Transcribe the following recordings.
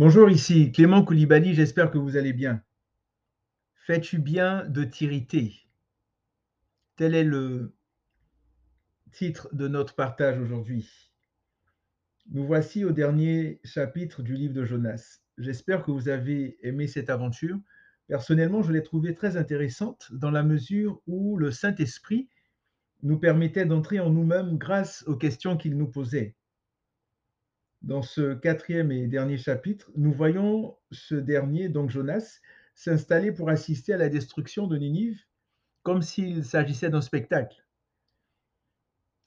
Bonjour, ici Clément Koulibaly, j'espère que vous allez bien. Fais-tu bien de t'irriter? Tel est le titre de notre partage aujourd'hui. Nous voici au dernier chapitre du livre de Jonas. J'espère que vous avez aimé cette aventure. Personnellement, je l'ai trouvée très intéressante dans la mesure où le Saint-Esprit nous permettait d'entrer en nous-mêmes grâce aux questions qu'il nous posait. Dans ce quatrième et dernier chapitre, nous voyons ce dernier, donc Jonas, s'installer pour assister à la destruction de Ninive comme s'il s'agissait d'un spectacle.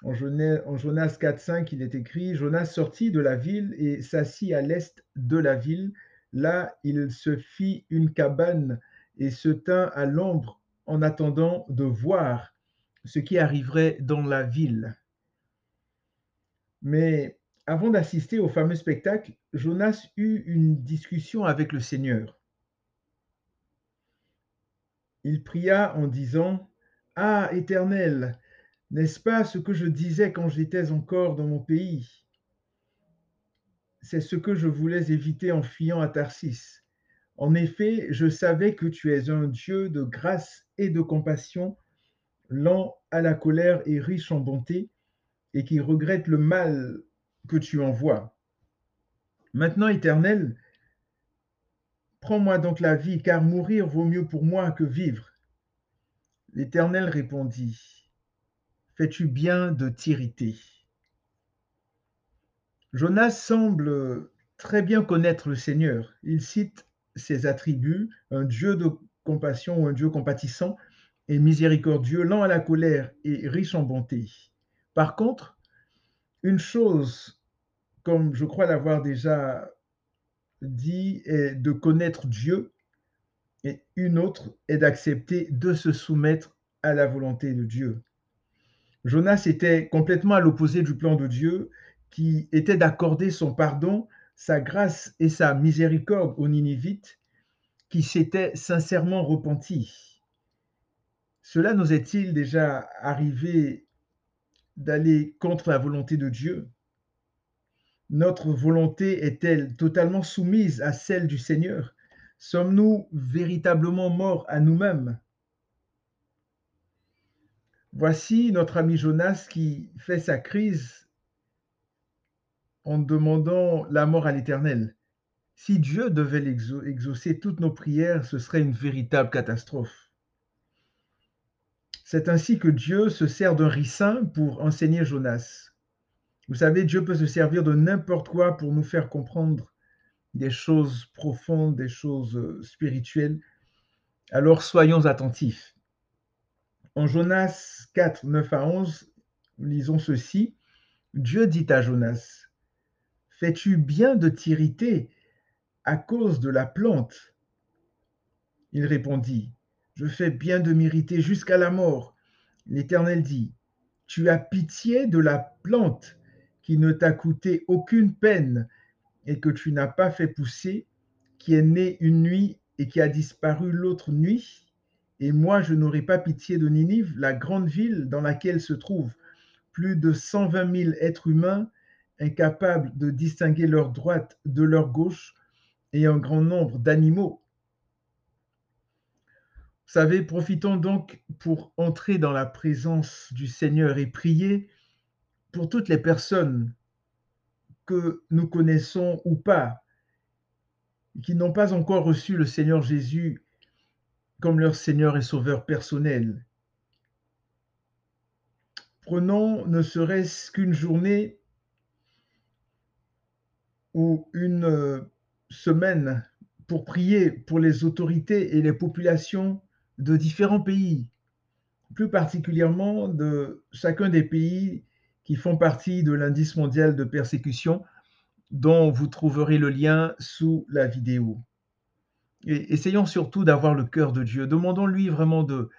En Jonas 4.5, il est écrit, Jonas sortit de la ville et s'assit à l'est de la ville. Là, il se fit une cabane et se tint à l'ombre en attendant de voir ce qui arriverait dans la ville. Mais avant d'assister au fameux spectacle, Jonas eut une discussion avec le Seigneur. Il pria en disant, Ah, Éternel, n'est-ce pas ce que je disais quand j'étais encore dans mon pays? C'est ce que je voulais éviter en fuyant à Tarsis. En effet, je savais que tu es un Dieu de grâce et de compassion, lent à la colère et riche en bonté, et qui regrette le mal que tu envoies. Maintenant, Éternel, prends-moi donc la vie, car mourir vaut mieux pour moi que vivre. L'Éternel répondit, fais-tu bien de t'irriter? Jonas semble très bien connaître le Seigneur. Il cite ses attributs, un Dieu de compassion un Dieu compatissant et miséricordieux, lent à la colère et riche en bonté. Par contre, une chose, comme je crois l'avoir déjà dit, est de connaître Dieu et une autre est d'accepter de se soumettre à la volonté de Dieu. Jonas était complètement à l'opposé du plan de Dieu qui était d'accorder son pardon, sa grâce et sa miséricorde aux Ninivites qui s'étaient sincèrement repentis. Cela nous est-il déjà arrivé d'aller contre la volonté de Dieu Notre volonté est-elle totalement soumise à celle du Seigneur? Sommes-nous véritablement morts à nous-mêmes? Voici notre ami Jonas qui fait sa crise en demandant la mort à l'Éternel. Si Dieu devait exaucer toutes nos prières, ce serait une véritable catastrophe. C'est ainsi que Dieu se sert d'un ricin pour enseigner Jonas. Vous savez, Dieu peut se servir de n'importe quoi pour nous faire comprendre des choses profondes, des choses euh, spirituelles. Alors soyons attentifs. En Jonas 4, 9 à 11, lisons ceci. Dieu dit à Jonas, Fais-tu bien de t'irriter à cause de la plante? Il répondit, Je fais bien de m'irriter jusqu'à la mort. L'Éternel dit, Tu as pitié de la plante qui ne t'a coûté aucune peine et que tu n'as pas fait pousser, qui est née une nuit et qui a disparu l'autre nuit et moi, je n'aurai pas pitié de Ninive, la grande ville dans laquelle se trouvent plus de 120 000 êtres humains incapables de distinguer leur droite de leur gauche et un grand nombre d'animaux. Savez, profitons donc pour entrer dans la présence du Seigneur et prier pour toutes les personnes que nous connaissons ou pas, qui n'ont pas encore reçu le Seigneur Jésus comme leur Seigneur et Sauveur personnel. Prenons ne serait-ce qu'une journée ou une euh, semaine pour prier pour les autorités et les populations de différents pays, plus particulièrement de chacun des pays qui font partie de l'indice mondial de persécution dont vous trouverez le lien sous la vidéo essayons surtout d'avoir le cœur de Dieu. Demandons-lui vraiment de,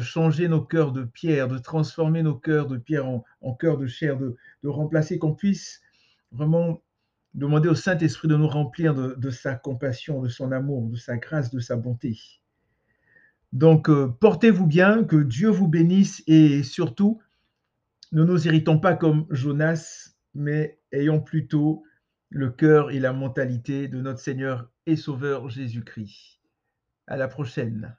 changer nos cœurs de pierre, de transformer nos cœurs de pierre en, en cœurs de chair, de, remplacer, qu'on puisse vraiment demander au Saint-Esprit de nous remplir de, sa compassion, de son amour, de sa grâce, de sa bonté. Donc, euh, portez-vous bien, que Dieu vous bénisse et surtout, ne nous irritons pas comme Jonas, mais ayons plutôt le cœur et la mentalité de notre Seigneur et Sauveur Jésus-Christ. À la prochaine.